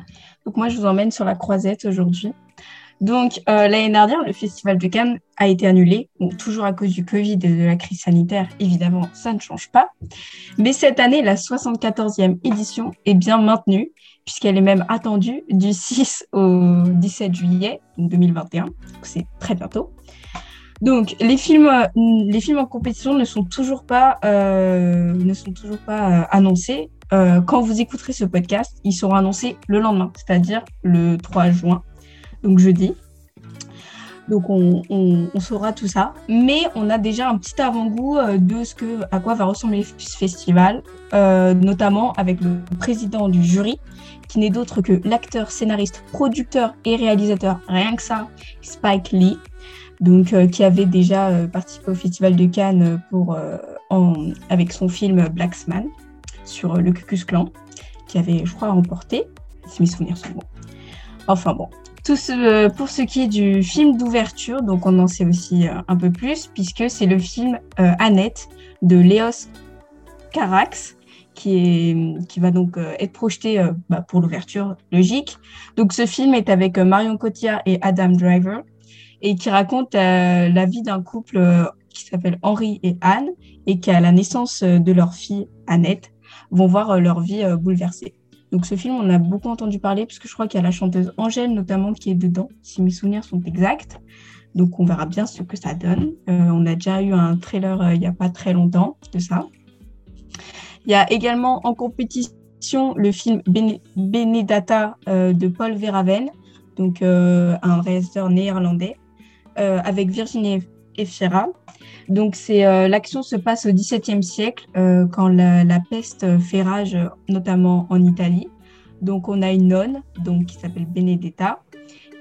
Donc moi, je vous emmène sur la croisette aujourd'hui. Donc euh, l'année dernière, le Festival de Cannes a été annulé, toujours à cause du Covid et de la crise sanitaire, évidemment, ça ne change pas. Mais cette année, la 74e édition est bien maintenue, puisqu'elle est même attendue du 6 au 17 juillet 2021, donc c'est très bientôt. Donc les films, euh, les films en compétition ne sont toujours pas, euh, ne sont toujours pas euh, annoncés. Euh, quand vous écouterez ce podcast, ils seront annoncés le lendemain, c'est-à-dire le 3 juin, donc jeudi. Donc on, saura tout ça, mais on a déjà un petit avant-goût euh, de ce que, à quoi va ressembler ce festival, euh, notamment avec le président du jury, qui n'est d'autre que l'acteur, scénariste, producteur et réalisateur, rien que ça, Spike Lee, donc qui avait déjà participé au festival de Cannes pour, avec son film Blacksman sur le Ku Klux Klan, qui avait, je crois, remporté, si mes souvenirs sont bons. Enfin bon, tout ce, pour ce qui est du film d'ouverture, donc on en sait aussi euh, un peu plus, puisque c'est le film euh, Annette de Léos Carax, qui, est, qui va donc euh, être projeté bah, pour l'ouverture, logique. Donc ce film est avec Marion Cotillard et Adam Driver, et qui raconte la vie d'un couple qui s'appelle Henri et Anne, et qui, à la naissance de leur fille Annette, vont voir euh, leur vie euh, bouleversée. Donc ce film, on a beaucoup entendu parler, parce que je crois qu'il y a la chanteuse Angèle notamment qui est dedans, si mes souvenirs sont exacts. Donc on verra bien ce que ça donne. Euh, on a déjà eu un trailer il n'y a pas très longtemps de ça. Il y a également en compétition le film Bene- Benedetta euh, de Paul Verhaven, donc un réalisateur néerlandais, avec Virginie Donc c'est euh, l'action se passe au XVIIe siècle euh, quand la, peste fait rage, notamment en Italie. Donc on a une nonne donc qui s'appelle Benedetta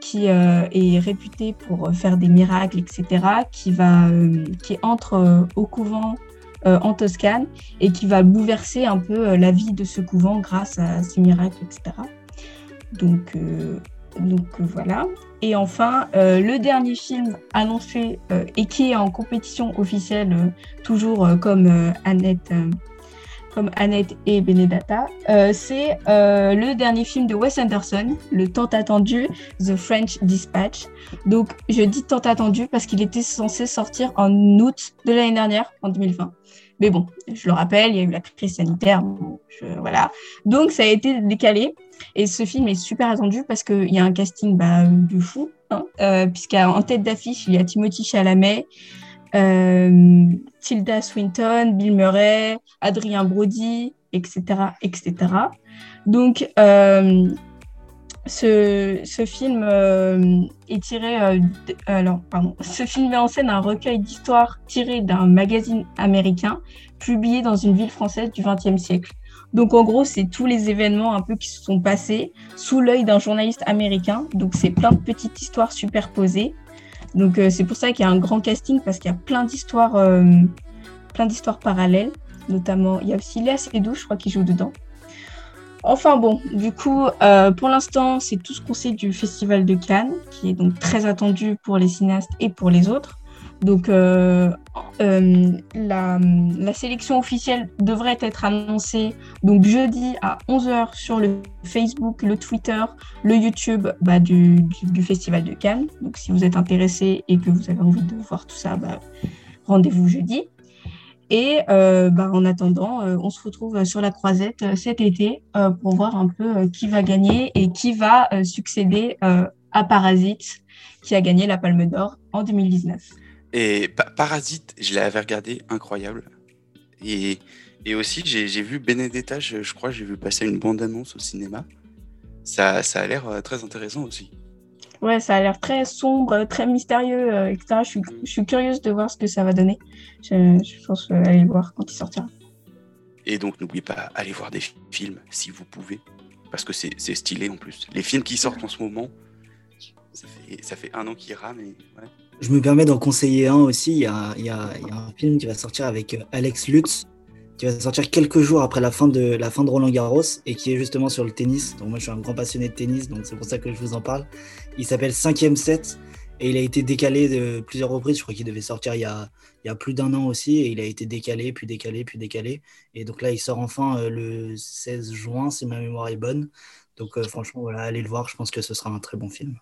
qui euh, est réputée pour faire des miracles, etc. Qui va qui entre au couvent en Toscane et qui va bouleverser un peu la vie de ce couvent grâce à ces miracles, etc. Donc donc euh, voilà. Et enfin, euh, le dernier film annoncé euh, et qui est en compétition officielle, toujours comme Annette, comme Annette et Benedetta. Euh, c'est le dernier film de Wes Anderson, le tant attendu The French Dispatch. Donc, je dis tant attendu parce qu'il était censé sortir en août de l'année dernière, en 2020. Mais bon, je le rappelle, il y a eu la crise sanitaire, voilà. Donc, ça a été décalé. Et ce film est super attendu parce qu'il y a un casting bah, de fou, hein, euh, puisqu'en tête d'affiche, il y a Timothy Chalamet, euh, Tilda Swinton, Bill Murray, Adrien Brody, etc. etc. Donc, euh, ce, film est tiré. Ce film met en scène un recueil d'histoires tiré d'un magazine américain publié dans une ville française du XXe siècle. Donc, en gros, c'est tous les événements un peu qui se sont passés sous l'œil d'un journaliste américain. Donc, c'est plein de petites histoires superposées. Donc, euh, c'est pour ça qu'il y a un grand casting parce qu'il y a plein d'histoires, euh, plein d'histoires parallèles. Notamment, il y a aussi Léa Seydoux, je crois, qui joue dedans. Enfin bon, du coup, euh, pour l'instant, c'est tout ce qu'on sait du Festival de Cannes, qui est donc très attendu pour les cinéastes et pour les autres. Donc, euh, euh, la, sélection officielle devrait être annoncée donc jeudi à 11h sur le Facebook, le Twitter, le YouTube bah, du, Festival de Cannes. Donc, si vous êtes intéressé et que vous avez envie de voir tout ça, bah, rendez-vous jeudi. Et euh, bah, en attendant, euh, on se retrouve sur la croisette cet été pour voir un peu qui va gagner et qui va succéder à Parasite, qui a gagné la Palme d'Or en 2019. Et pa Parasite, je l'avais regardé, incroyable. Et, et aussi, j'ai vu Benedetta, je, je crois, j'ai vu passer une bande-annonce au cinéma. Ça, ça a l'air très intéressant aussi. Ouais, ça a l'air très sombre, très mystérieux, euh, etc. Je suis, je suis, curieuse de voir ce que ça va donner. Je, je pense euh, aller le voir quand il sortira. Et donc, n'oubliez pas, allez voir des films si vous pouvez, parce que c'est stylé en plus. Les films qui sortent en ce moment, ça fait, ça fait un an qu'ils rament. Et, ouais. Je me permets d'en conseiller un aussi. Il y, a, il, y a, il y a un film qui va sortir avec euh, Alex Lutz, qui va sortir quelques jours après la fin de la fin de Roland Garros et qui est justement sur le tennis. Donc moi je suis un grand passionné de tennis, donc c'est pour ça que je vous en parle. Il s'appelle 5ème set et il a été décalé de plusieurs reprises. Je crois qu'il devait sortir il y a, il y a plus d'un an aussi et il a été décalé, puis décalé, puis décalé. Et donc là il sort enfin euh, le 16 juin si ma mémoire est bonne. Donc euh, franchement voilà, allez le voir. Je pense que ce sera un très bon film.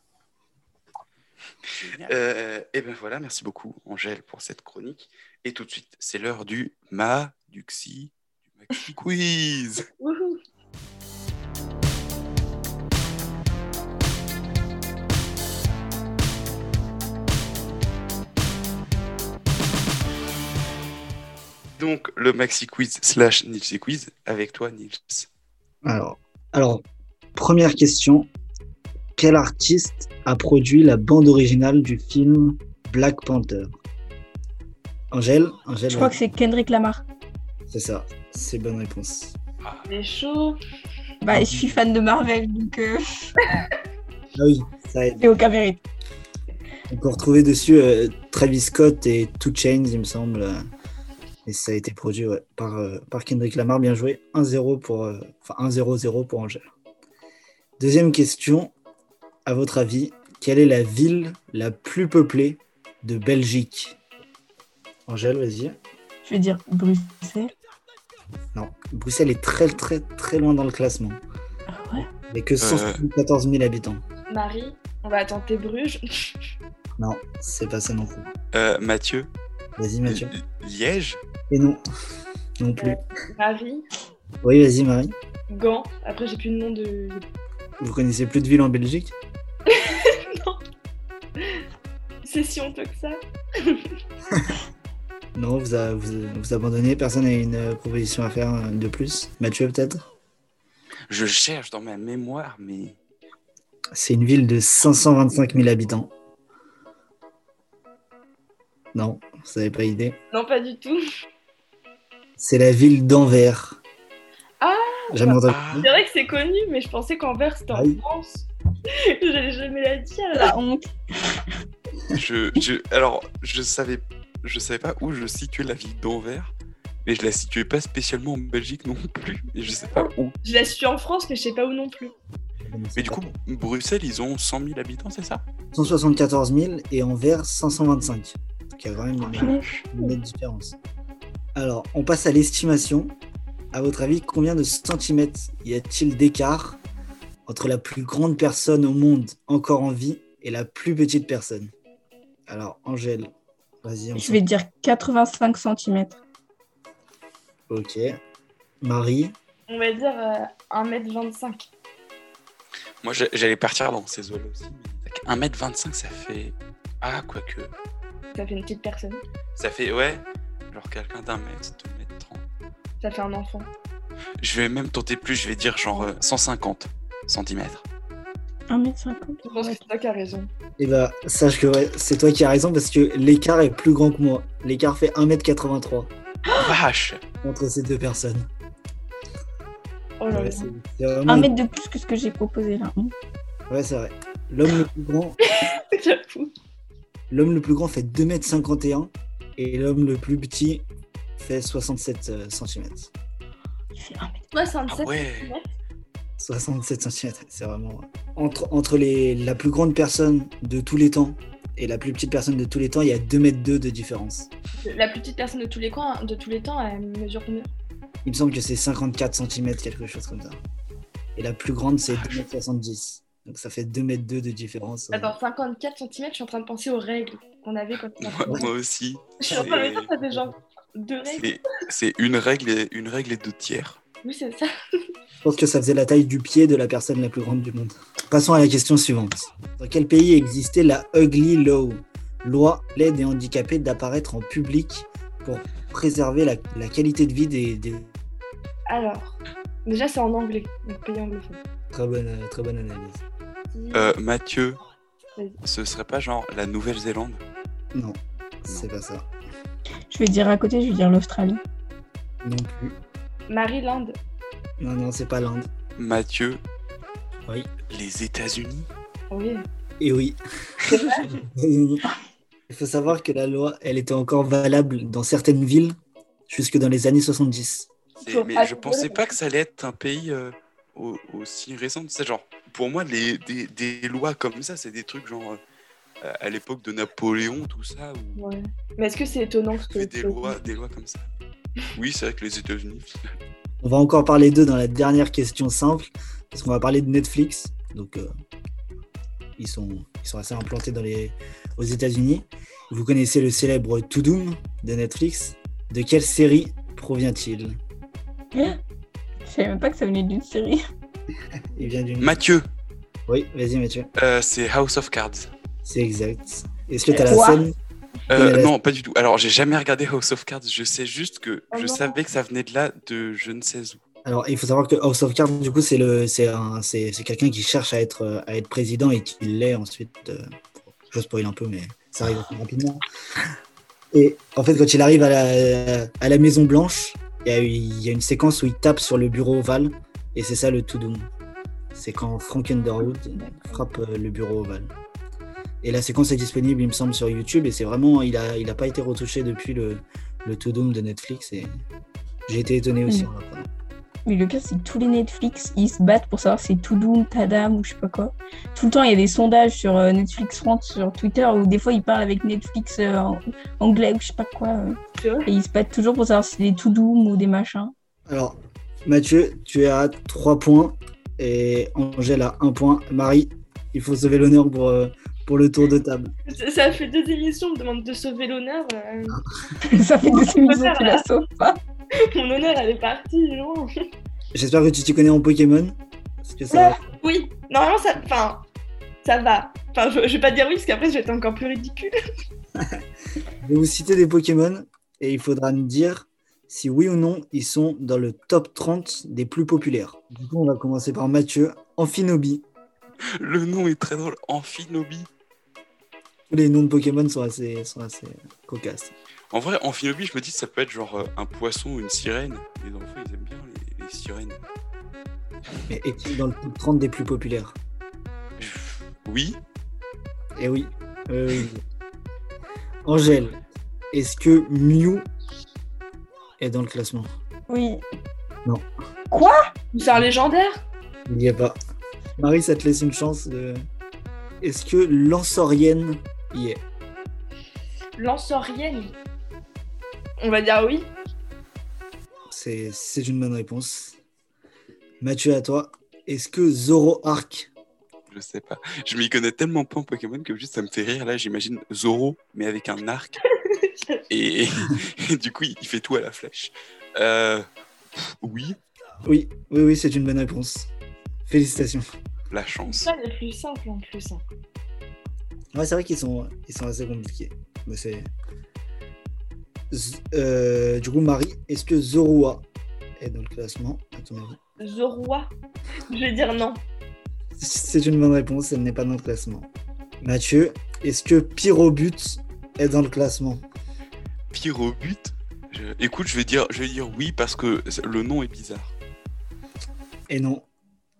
Euh, et ben voilà, merci beaucoup Angèle pour cette chronique. Et tout de suite, c'est l'heure du Ma, du Xi, du Maxi Quiz. Donc le Maxi Quiz slash Nilsi Quiz avec toi Nils. Alors, alors, première question. Quel artiste a produit la bande originale du film Black Panther? Angèle, Angèle Je crois que c'est Kendrick Lamar. C'est ça, c'est bonne réponse. C'est chaud. Bah, je suis fan de Marvel, donc. Euh... ah oui, ça aide. Et aucun mérite. On peut retrouver dessus euh, Travis Scott et Two Chains, il me semble. Et ça a été produit ouais, par, euh, par Kendrick Lamar. Bien joué. 1-0 pour. euh, Enfin, 1-0-0 pour Angèle. Deuxième question. À votre avis, quelle est la ville la plus peuplée de Belgique Angèle, vas-y. Je vais dire Bruxelles. Non, Bruxelles est très très très loin dans le classement. Ah ouais? A que 174 000 habitants. Marie, on va tenter Bruges. Non, c'est pas ça non plus. Euh, Mathieu, Vas-y Mathieu. Li- Liège, Et non, non plus. Euh, Marie, Oui, vas-y Marie. Gand. Après, j'ai plus de nom de. Vous connaissez plus de villes en Belgique? C'est si honteux que ça. Non, vous, a- vous, vous abandonnez. Personne n'a une proposition à faire euh, de plus. Mathieu peut-être? Je cherche dans ma mémoire, mais C'est une ville de 525 000 habitants. Non, vous n'avez pas idée. Non, pas du tout. C'est la ville d'Anvers. Ah Jamais entendu. Ah, C'est vrai que c'est connu, mais je pensais qu'Anvers c'était Ah en oui. France. J'allais jamais la dire. La honte. je, je- alors, je savais, je savais pas où je situais la ville d'Anvers, mais je la situais pas spécialement en Belgique non plus, et je sais pas où. Je la suis en France, mais je sais pas où non plus. Mais du coup, Bruxelles, ils ont 100 000 habitants, c'est ça? 174 000 et Anvers 525. Donc il y a quand même une, une nette différence. Alors, on passe à l'estimation. à votre avis, combien de centimètres y a-t-il d'écart? Entre la plus grande personne au monde encore en vie et la plus petite personne Alors, Angèle, vas-y. Je vais dire 85 cm. Ok. Marie, On va dire euh, 1m25. Moi, j'ai- j'allais partir dans ces eaux-là aussi. mais 1m25, ça fait. Ah, quoique. Ça fait une petite personne. Ça fait, ouais, genre quelqu'un d'un mètre, deux mètres trente. Ça fait un enfant. Je vais même tenter plus, je vais dire genre euh, 150 cm. 1m50. Je pense que c'est toi qui as raison. eh ben, sache que ouais, c'est toi qui as raison parce que l'écart est plus grand que moi. L'écart fait 1m83 Vache entre ces deux personnes. Oh là Ouais, là. c'est c'est vraiment- Un mètre de plus que ce que j'ai proposé là. Ouais, c'est vrai. L'homme le plus grand, l'homme le plus grand fait 2m51 et l'homme le plus petit fait 67 cm. Il fait 1 mètre. 67 Ah ouais 67 cm, c'est vraiment. Entre, entre les, la plus grande personne de tous les temps et la plus petite personne de tous les temps, il y a 2 mètres 2 de différence. La plus petite personne de tous les, coins, de tous les temps, elle mesure combien? Il me semble que c'est 54 cm, quelque chose comme ça. Et la plus grande, c'est 2m70. Donc ça fait 2 mètres 2 de différence. Attends, 54 cm, je suis en train de penser aux règles qu'on avait quand on moi, était moi aussi. Je suis en train de me dire, ça fait genre deux règles. C'est- C'est une règle, et, une règle et deux tiers. Oui, c'est ça. Je pense que ça faisait la taille du pied de la personne la plus grande du monde. Passons à la question suivante. Dans quel pays existait la Ugly Law? Loi l'aide et handicapés d'apparaître en public pour préserver la, la qualité de vie des, des- Alors, déjà, c'est en anglais, donc pays anglophone. Très bonne, euh, très bonne analyse. Euh, Mathieu, ce serait pas genre la Nouvelle-Zélande? Non, c'est pas ça. Je vais dire à côté, je vais dire l'Australie. Non plus. Maryland. Non, non, c'est pas l'Inde. Mathieu, Oui. les États-Unis Oui. Et oui. Il faut savoir que la loi, elle était encore valable dans certaines villes jusque dans les années 70. C'est- Faut Mais je pensais pas que ça allait être un pays euh, au- aussi récent. C'est genre, pour moi, les, des, des lois comme ça, c'est des trucs genre euh, à l'époque de Napoléon, tout ça, Ouais. Mais est-ce que c'est étonnant que des lois, des lois comme ça? Oui, c'est vrai que les États-Unis. On va encore parler d'eux dans la dernière question simple, parce qu'on va parler de Netflix. Donc, euh, ils, sont, ils sont assez implantés dans les, aux États-Unis. Vous connaissez le célèbre To Doom de Netflix. De quelle série provient-il? Je savais même pas que ça venait d'une série. Il vient d'une. Mathieu, Oui, vas-y, Mathieu. euh, c'est House of Cards. C'est exact. Est-ce que tu as la scène? Euh, non, pas du tout. Alors, j'ai jamais regardé House of Cards. Je sais juste que Oh je savais que ça venait de là, de je ne sais où. Alors, il faut savoir que House of Cards, du coup, c'est le, c'est un, c'est, c'est quelqu'un qui cherche à être, euh, à être président et qui l'est ensuite. euh, je spoil un peu, mais ça arrive rapidement. Et en fait, quand il arrive à la, à la Maison Blanche, il y, a, il y a une séquence où il tape sur le bureau ovale, et c'est ça le to doom. C'est quand Frank Underwood frappe euh, le bureau ovale. Et la séquence est disponible, il me semble, sur YouTube, et c'est vraiment, il a, il a pas été retouché depuis le, le to doom de Netflix, et j'ai été étonné aussi. Mm. en l'apprenant. Mais le pire, c'est que tous les Netflix, ils se battent pour savoir si c'est Toudoum, Tadam ou je sais pas quoi. Tout le temps, il y a des sondages sur euh, Netflix France, sur Twitter, où des fois, ils parlent avec Netflix euh, en anglais ou je sais pas quoi. euh. Et ils se battent toujours pour savoir si c'est des Toudoum ou des machins. Alors, Mathieu, tu es à 3 points et Angèle à 1 point. Marie, il faut sauver l'honneur pour, euh, pour le tour de table. Ça- fait deux émissions, on me demande de sauver l'honneur. euh, ça fait deux émissions que tu la sauves pas. Mon honneur, elle est partie loin. J'espère que tu t'y connais en Pokémon. Parce que ça, Oui, normalement, ça, enfin, ça va. Enfin, je, je vais pas dire oui, parce qu'après, je vais être encore plus ridicule. je vais vous citer des Pokémon et il faudra me dire si oui ou non ils sont dans le top 30 des plus populaires. Du coup, on va commencer par Mathieu. Amphinobi. Le nom est très drôle. Amphinobi. Tous les noms de Pokémon sont assez, sont assez cocasses. En vrai, Amphinobi, je me dis que ça peut être genre euh, un poisson ou une sirène. Les enfants, ils aiment bien les, les sirènes. Mais est-il dans le top 30 des plus populaires? Oui. Eh oui. Euh, oui. Angèle, est-ce que Mew est dans le classement? Oui. Non. Quoi? C'est un légendaire? Il n'y a pas. Marie, ça te laisse une chance. de- Est-ce que Lansorienne y est Lansorienne. On va dire oui. c'est c'est une bonne réponse. Mathieu, à toi. Est-ce que Zoroark Je sais pas. Je m'y connais tellement pas en Pokémon que juste ça me fait rire. Là, j'imagine Zoro, mais avec un arc. Et, et du coup, il fait tout à la flèche. Euh, oui, Oui, oui, oui, c'est une bonne réponse. Félicitations. la chance. Ça, les plus simples en plus. Ouais, c'est vrai qu'ils sont, ils sont assez compliqués. Mais c'est. Z- euh, du coup, Marie, est-ce que Zorua est dans le classement, à ton avis? Zorua? Je vais dire non. C'est une bonne réponse, elle n'est pas dans le classement. Mathieu, est-ce que Pyrobut est dans le classement? Pire au but. Je- Écoute, je vais dire, je vais dire oui parce que le nom est bizarre. Et non,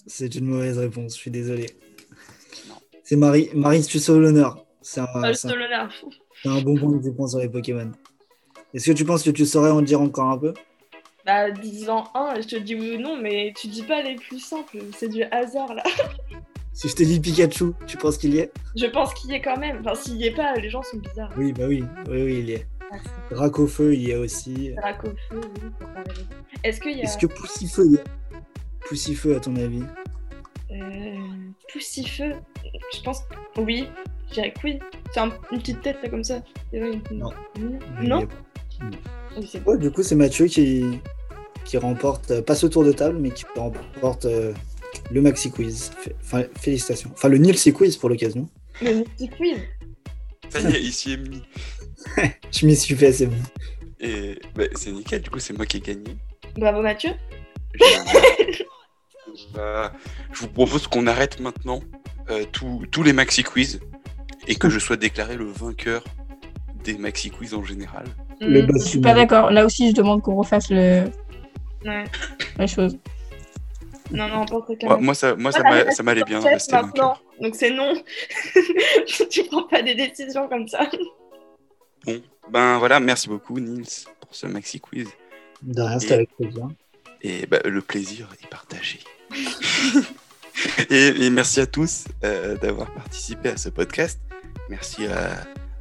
c'est une mauvaise réponse, je suis désolé. C'est Marie. Marie, tu sauves l'honneur. C'est un, Ah, un bonbon que tu prends sur les Pokémon. Est-ce que tu penses que tu saurais en dire encore un peu? Bah, dis-en un je te dis oui ou non, mais tu dis pas les plus simples. C'est du hasard là. Si je te dis Pikachu, tu penses qu'il y est? Je pense qu'il y est quand même. Enfin, s'il y est pas, les gens sont bizarres. Oui, bah oui, oui, oui, il y est. C'est Dracofeu, il y est aussi. Dracofeu, oui. Est-ce qu'il y a. Est-ce que Poussifeu y est? Poussifeu, à ton avis? Euh, Poussifeu Je pense oui. Je dirais que oui. C'est un- une petite tête là comme ça. Une- Non. Non. Oui, Ouais, du coup, c'est Mathieu qui, qui remporte, euh, pas ce tour de table, mais qui remporte euh, le Maxi Quiz. Enfin, félicitations. Enfin, le Nielsi Quiz pour l'occasion. le petit quiz. Ça y est, il s'y est mis. Je m'y suis fait, c'est bon. Et bah, c'est nickel, du coup, c'est moi qui ai gagné. Bravo Mathieu. Je, Euh, je vous propose qu'on arrête maintenant euh, tous- tous les maxi quiz et que je sois déclaré le vainqueur des maxi quiz en général. Le Mm, boss Je suis pas d'accord. Là aussi, je demande qu'on refasse le... ouais. la chose. Non, non, pas Ouais, moi, ça, moi, ça Voilà, m'a- reste ça m'allait bien. maintenant. Donc c'est non. tu prends pas des décisions comme ça. Bon, ben voilà, merci beaucoup Nils pour ce maxi quiz. De rien, c'était avec plaisir. Et bah, le plaisir est partagé. et, et merci à tous euh, d'avoir participé à ce podcast. Merci à,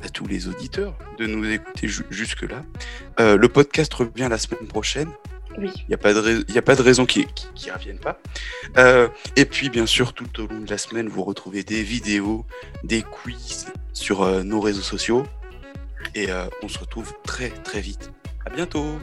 à tous les auditeurs de nous écouter ju- jusque-là. Euh, le podcast revient la semaine prochaine. Oui. Il n'y a, pas de rais- y a pas de raison qu'il ne revienne pas. Euh, et puis, bien sûr, tout au long de la semaine, vous retrouvez des vidéos, des quiz sur nos réseaux sociaux. Et on se retrouve très, très vite. À bientôt